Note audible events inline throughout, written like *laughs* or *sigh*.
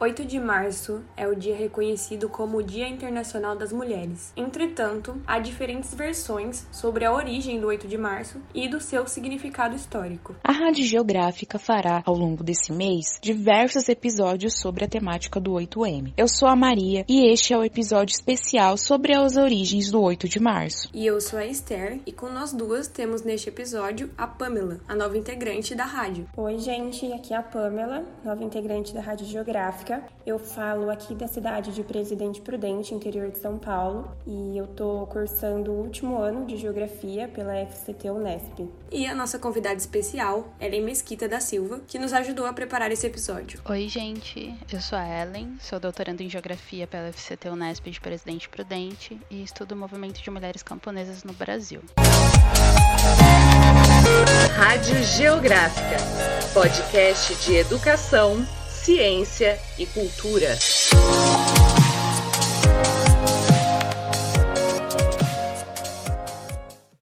8 de março é o dia reconhecido como o Dia Internacional das Mulheres. Entretanto, há diferentes versões sobre a origem do 8 de março e do seu significado histórico. A Rádio Geográfica fará, ao longo desse mês, diversos episódios sobre a temática do 8M. Eu sou a Maria e este é o episódio especial sobre as origens do 8 de março. E eu sou a Esther e com nós duas temos neste episódio a Pamela, a nova integrante da rádio. Oi, gente, aqui é a Pamela, nova integrante da Rádio Geográfica eu falo aqui da cidade de Presidente Prudente, interior de São Paulo, e eu tô cursando o último ano de Geografia pela FCT Unesp. E a nossa convidada especial, Ellen Mesquita da Silva, que nos ajudou a preparar esse episódio. Oi, gente, eu sou a Ellen, sou doutoranda em Geografia pela FCT Unesp de Presidente Prudente e estudo o movimento de mulheres camponesas no Brasil. Rádio Geográfica, podcast de educação ciência e cultura.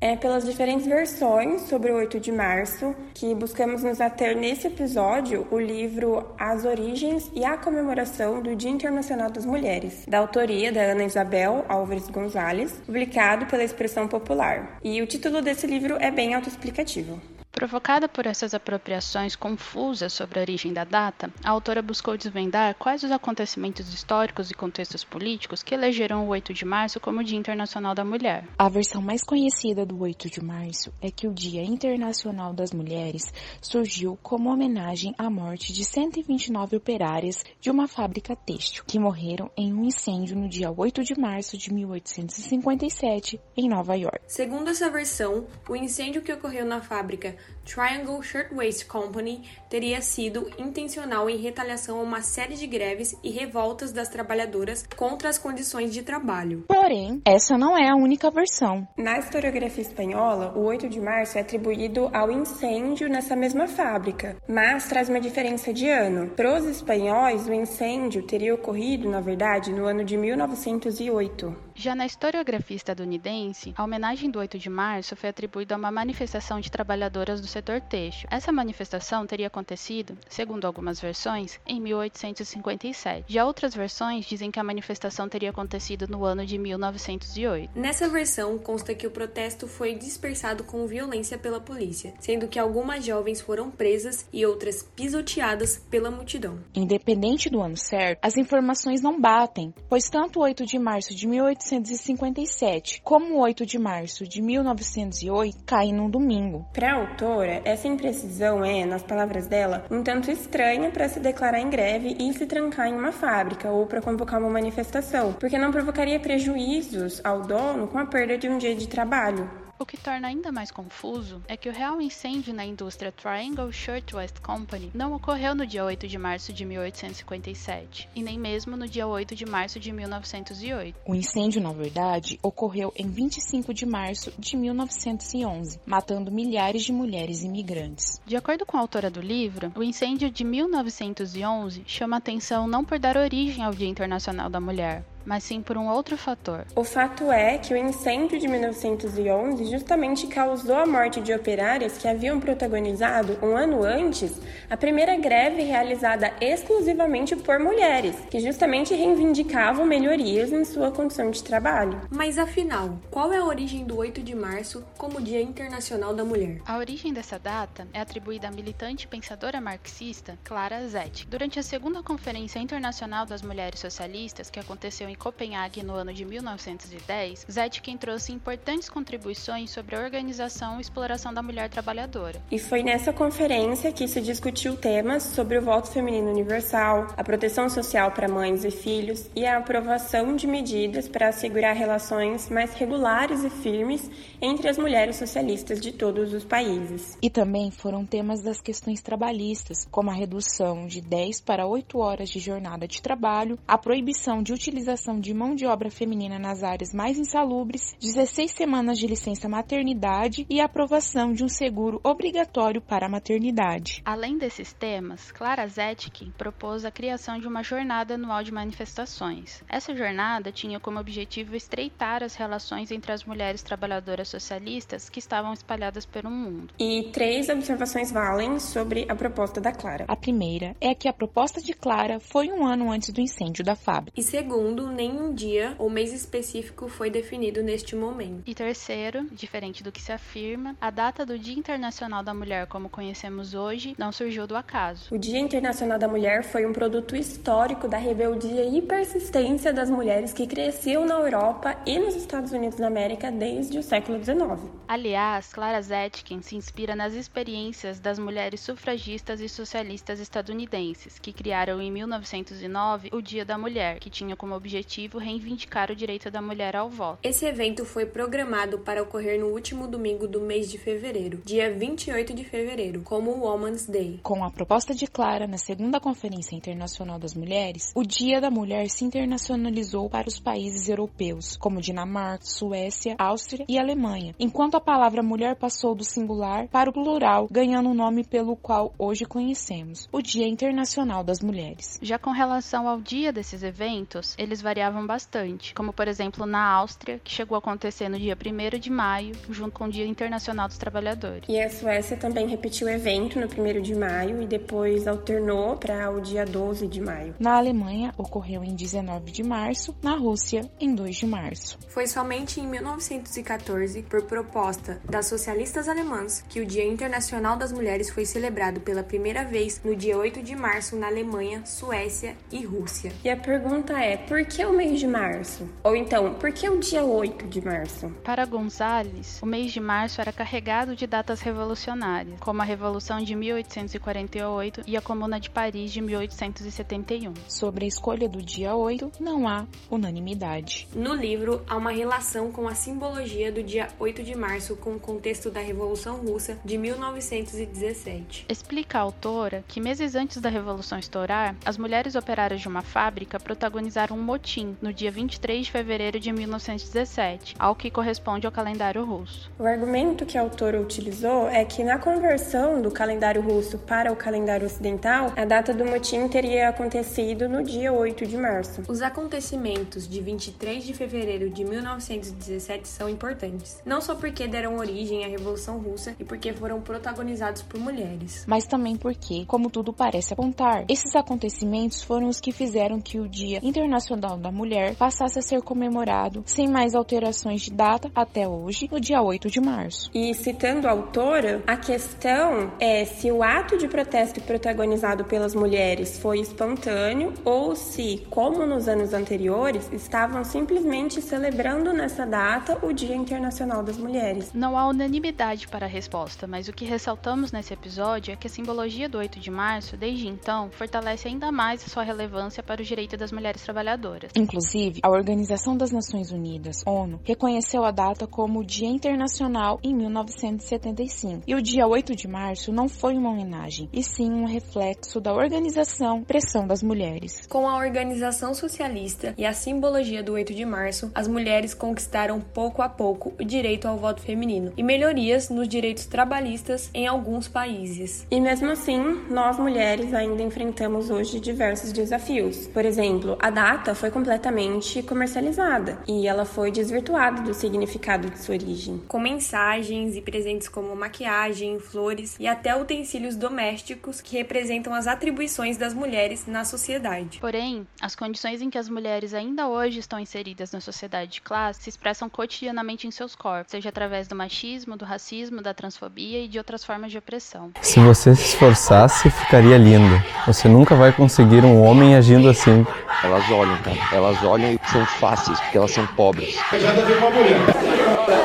É pelas diferentes versões sobre o 8 de março que buscamos nos ater nesse episódio o livro As Origens e a Comemoração do Dia Internacional das Mulheres, da autoria da Ana Isabel Álvares Gonzalez, publicado pela Expressão Popular. E o título desse livro é bem autoexplicativo. Provocada por essas apropriações confusas sobre a origem da data, a autora buscou desvendar quais os acontecimentos históricos e contextos políticos que elegeram o 8 de março como Dia Internacional da Mulher. A versão mais conhecida do 8 de março é que o Dia Internacional das Mulheres surgiu como homenagem à morte de 129 operárias de uma fábrica têxtil, que morreram em um incêndio no dia 8 de março de 1857, em Nova York. Segundo essa versão, o incêndio que ocorreu na fábrica Triangle Shirtwaist Company teria sido intencional em retaliação a uma série de greves e revoltas das trabalhadoras contra as condições de trabalho. Porém, essa não é a única versão. Na historiografia espanhola, o 8 de março é atribuído ao incêndio nessa mesma fábrica, mas traz uma diferença de ano. Para os espanhóis, o incêndio teria ocorrido, na verdade, no ano de 1908. Já na historiografia estadunidense, a homenagem do 8 de março foi atribuída a uma manifestação de trabalhadoras do setor têxtil. Essa manifestação teria acontecido, segundo algumas versões, em 1857. Já outras versões dizem que a manifestação teria acontecido no ano de 1908. Nessa versão, consta que o protesto foi dispersado com violência pela polícia, sendo que algumas jovens foram presas e outras pisoteadas pela multidão. Independente do ano certo, as informações não batem, pois tanto o 8 de março de 18 1857, como o 8 de março de 1908 cai num domingo. Para a autora, essa imprecisão é, nas palavras dela, um tanto estranha para se declarar em greve e se trancar em uma fábrica ou para convocar uma manifestação, porque não provocaria prejuízos ao dono com a perda de um dia de trabalho. O que torna ainda mais confuso é que o real incêndio na indústria Triangle Shirtwaist Company não ocorreu no dia 8 de março de 1857 e nem mesmo no dia 8 de março de 1908. O incêndio, na verdade, ocorreu em 25 de março de 1911, matando milhares de mulheres imigrantes. De acordo com a autora do livro, o incêndio de 1911 chama atenção não por dar origem ao Dia Internacional da Mulher, mas sim por um outro fator. O fato é que o incêndio de 1911 justamente causou a morte de operárias que haviam protagonizado, um ano antes, a primeira greve realizada exclusivamente por mulheres, que justamente reivindicavam melhorias em sua condição de trabalho. Mas afinal, qual é a origem do 8 de março como Dia Internacional da Mulher? A origem dessa data é atribuída à militante pensadora marxista Clara Zetkin. Durante a segunda Conferência Internacional das Mulheres Socialistas, que aconteceu em Copenhague no ano de 1910, Zetkin trouxe importantes contribuições sobre a organização e exploração da mulher trabalhadora. E foi nessa conferência que se discutiu temas sobre o voto feminino universal, a proteção social para mães e filhos e a aprovação de medidas para assegurar relações mais regulares e firmes entre as mulheres socialistas de todos os países. E também foram temas das questões trabalhistas, como a redução de 10 para 8 horas de jornada de trabalho, a proibição de utilização contratação de mão de obra feminina nas áreas mais insalubres, 16 semanas de licença maternidade e a aprovação de um seguro obrigatório para a maternidade. Além desses temas, Clara Zetkin propôs a criação de uma jornada anual de manifestações. Essa jornada tinha como objetivo estreitar as relações entre as mulheres trabalhadoras socialistas que estavam espalhadas pelo mundo. E três observações valem sobre a proposta da Clara. A primeira é que a proposta de Clara foi um ano antes do incêndio da fábrica. E segundo, nenhum dia ou mês específico foi definido neste momento. E terceiro, diferente do que se afirma, a data do Dia Internacional da Mulher, como conhecemos hoje, não surgiu do acaso. O Dia Internacional da Mulher foi um produto histórico da rebeldia e persistência das mulheres que cresciam na Europa e nos Estados Unidos da América desde o século XIX. Aliás, Clara Zetkin se inspira nas experiências das mulheres sufragistas e socialistas estadunidenses, que criaram em 1909 o Dia da Mulher, que tinha como objetivo reivindicar o direito da mulher ao voto. Esse evento foi programado para ocorrer no último domingo do mês de fevereiro, dia 28 de fevereiro, como o Woman's Day. Com a proposta de Clara na segunda Conferência Internacional das Mulheres, o Dia da Mulher se internacionalizou para os países europeus, como Dinamarca, Suécia, Áustria e Alemanha, enquanto a palavra mulher passou do singular para o plural, ganhando o nome pelo qual hoje conhecemos, o Dia Internacional das Mulheres. Já com relação ao dia desses eventos, eles variavam bastante, como por exemplo na Áustria, que chegou a acontecer no dia 1 de maio, junto com o Dia Internacional dos Trabalhadores. E a Suécia também repetiu o evento no 1 de maio e depois alternou para o dia 12 de maio. Na Alemanha, ocorreu em 19 de março, na Rússia, em 2 de março. Foi somente em 1914, por proposta das socialistas alemãs, que o Dia Internacional das Mulheres foi celebrado pela primeira vez no dia 8 de março na Alemanha, Suécia e Rússia. E a pergunta é: por que o mês de março? Ou então, por que o dia 8 de março? Para Gonzales, o mês de março era carregado de datas revolucionárias, como a Revolução de 1848 e a Comuna de Paris de 1871. Sobre a escolha do dia 8, não há unanimidade. No livro, há uma relação com a simbologia do dia 8 de março com o contexto da Revolução Russa de 1917. Explica a autora que meses antes da Revolução estourar, as mulheres operárias de uma fábrica protagonizaram um motim no dia 23 de fevereiro de 1917, ao que corresponde ao calendário russo. O argumento que a autora utilizou é que na conversão do calendário russo para o calendário ocidental, a data do motim teria acontecido no dia 8 de março. Os acontecimentos de 23 de fevereiro de 1917 são importantes, não só porque deram origem à Revolução Russa e porque foram protagonizados por mulheres, mas também porque, como tudo parece apontar, esses acontecimentos foram os que fizeram que o Dia Internacional da Mulher passasse a ser comemorado sem mais alterações de data até hoje, no dia 8 de março. E citando a autora, a questão é se o ato de protesto protagonizado pelas mulheres foi espontâneo ou se, como nos anos anteriores, estavam simplesmente celebrando nessa data o Dia Internacional das Mulheres. Não há unanimidade para a resposta, mas o que ressaltamos nesse episódio é que a simbologia do 8 de março, desde então, fortalece ainda mais a sua relevância para o direito das mulheres trabalhadoras. Inclusive, a Organização das Nações Unidas, ONU, reconheceu a data como Dia Internacional em 1975. E o dia 8 de março não foi uma homenagem, e sim um reflexo da organização Pressão das Mulheres. Com a organização socialista e a simbologia do 8 de março, as mulheres conquistaram pouco a pouco o direito ao voto feminino e melhorias nos direitos trabalhistas em alguns países. E mesmo assim, nós mulheres ainda enfrentamos hoje diversos desafios. Por exemplo, a data foi completamente comercializada e ela foi desvirtuada do significado de sua origem. Com mensagens e presentes como maquiagem, flores e até utensílios domésticos que representam as atribuições das mulheres na sociedade. Porém, as condições em que as mulheres ainda hoje estão inseridas na sociedade de classe se expressam cotidianamente em seus corpos, seja através do machismo, do racismo, da transfobia e de outras formas de opressão. Se você se esforçasse, ficaria linda. Você nunca vai conseguir um homem agindo assim. Elas olham, cara. Elas olham e são fáceis, porque elas são pobres. Já deve uma mulher.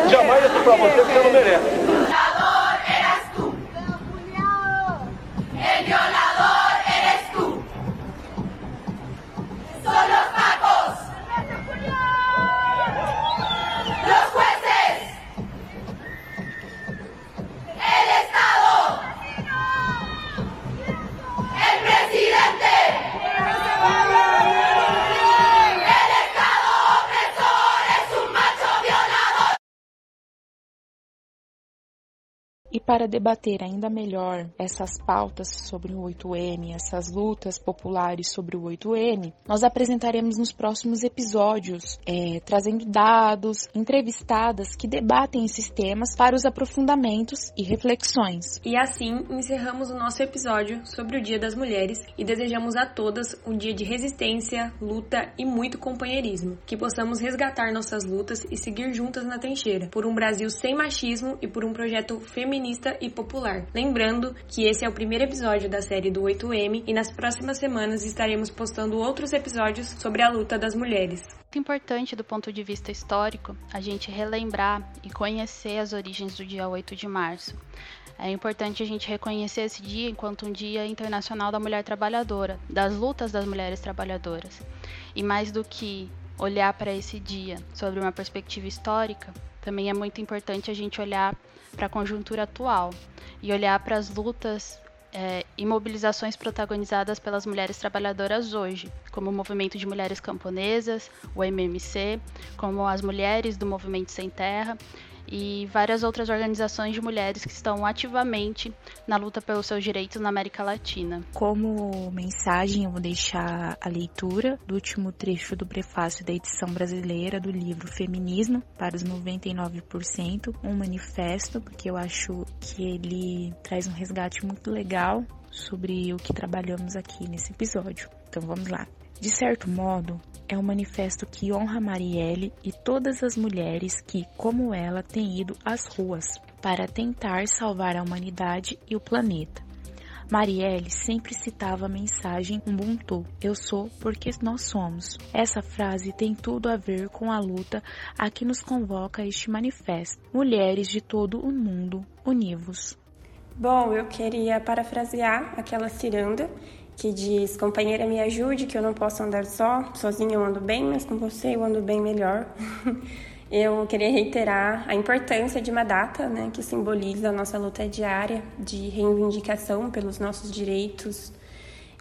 Jamais é pra você que você não merece. Para debater ainda melhor essas pautas sobre o 8M, essas lutas populares sobre o 8M, nós apresentaremos nos próximos episódios, é, trazendo dados, entrevistadas que debatem esses temas para os aprofundamentos e reflexões. E assim encerramos o nosso episódio sobre o Dia das Mulheres e desejamos a todas um dia de resistência, luta e muito companheirismo. Que possamos resgatar nossas lutas e seguir juntas na trincheira, por um Brasil sem machismo e por um projeto feminista e popular. Lembrando que esse é o primeiro episódio da série do 8M e nas próximas semanas estaremos postando outros episódios sobre a luta das mulheres. É importante do ponto de vista histórico a gente relembrar e conhecer as origens do dia 8 de março. É importante a gente reconhecer esse dia enquanto um Dia Internacional da Mulher Trabalhadora, das lutas das mulheres trabalhadoras. E mais do que olhar para esse dia sobre uma perspectiva histórica, também é muito importante a gente olhar para a conjuntura atual e olhar para as lutas é, e mobilizações protagonizadas pelas mulheres trabalhadoras hoje, como o Movimento de Mulheres Camponesas, o MMC, como as mulheres do Movimento Sem Terra e várias outras organizações de mulheres que estão ativamente na luta pelos seus direitos na América Latina. Como mensagem, eu vou deixar a leitura do último trecho do prefácio da edição brasileira do livro Feminismo para os 99%, um manifesto, porque eu acho que ele traz um resgate muito legal sobre o que trabalhamos aqui nesse episódio. Então vamos lá. De certo modo, é um manifesto que honra Marielle e todas as mulheres que, como ela, têm ido às ruas para tentar salvar a humanidade e o planeta. Marielle sempre citava a mensagem Ubuntu, eu sou porque nós somos. Essa frase tem tudo a ver com a luta a que nos convoca este manifesto. Mulheres de todo o mundo, univos. Bom, eu queria parafrasear aquela ciranda que diz: Companheira, me ajude, que eu não posso andar só. Sozinha eu ando bem, mas com você eu ando bem melhor. *laughs* eu queria reiterar a importância de uma data né, que simboliza a nossa luta diária de reivindicação pelos nossos direitos,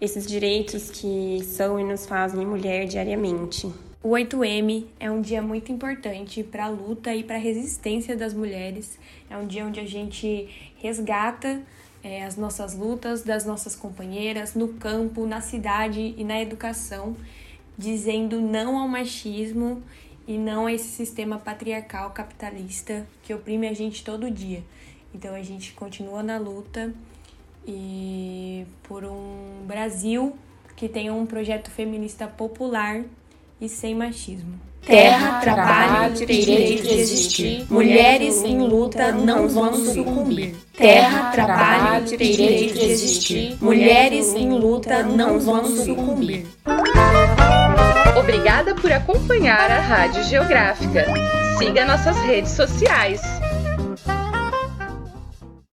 esses direitos que são e nos fazem mulher diariamente. O 8M é um dia muito importante para a luta e para a resistência das mulheres. É um dia onde a gente resgata é, as nossas lutas das nossas companheiras no campo, na cidade e na educação, dizendo não ao machismo e não a esse sistema patriarcal capitalista que oprime a gente todo dia. Então a gente continua na luta e por um Brasil que tenha um projeto feminista popular e sem machismo. Terra, trabalho, direito de existir. Mulheres em luta não vão sucumbir. Terra, trabalho, direito de existir. Mulheres em luta não vão sucumbir. Obrigada por acompanhar a Rádio Geográfica. Siga nossas redes sociais.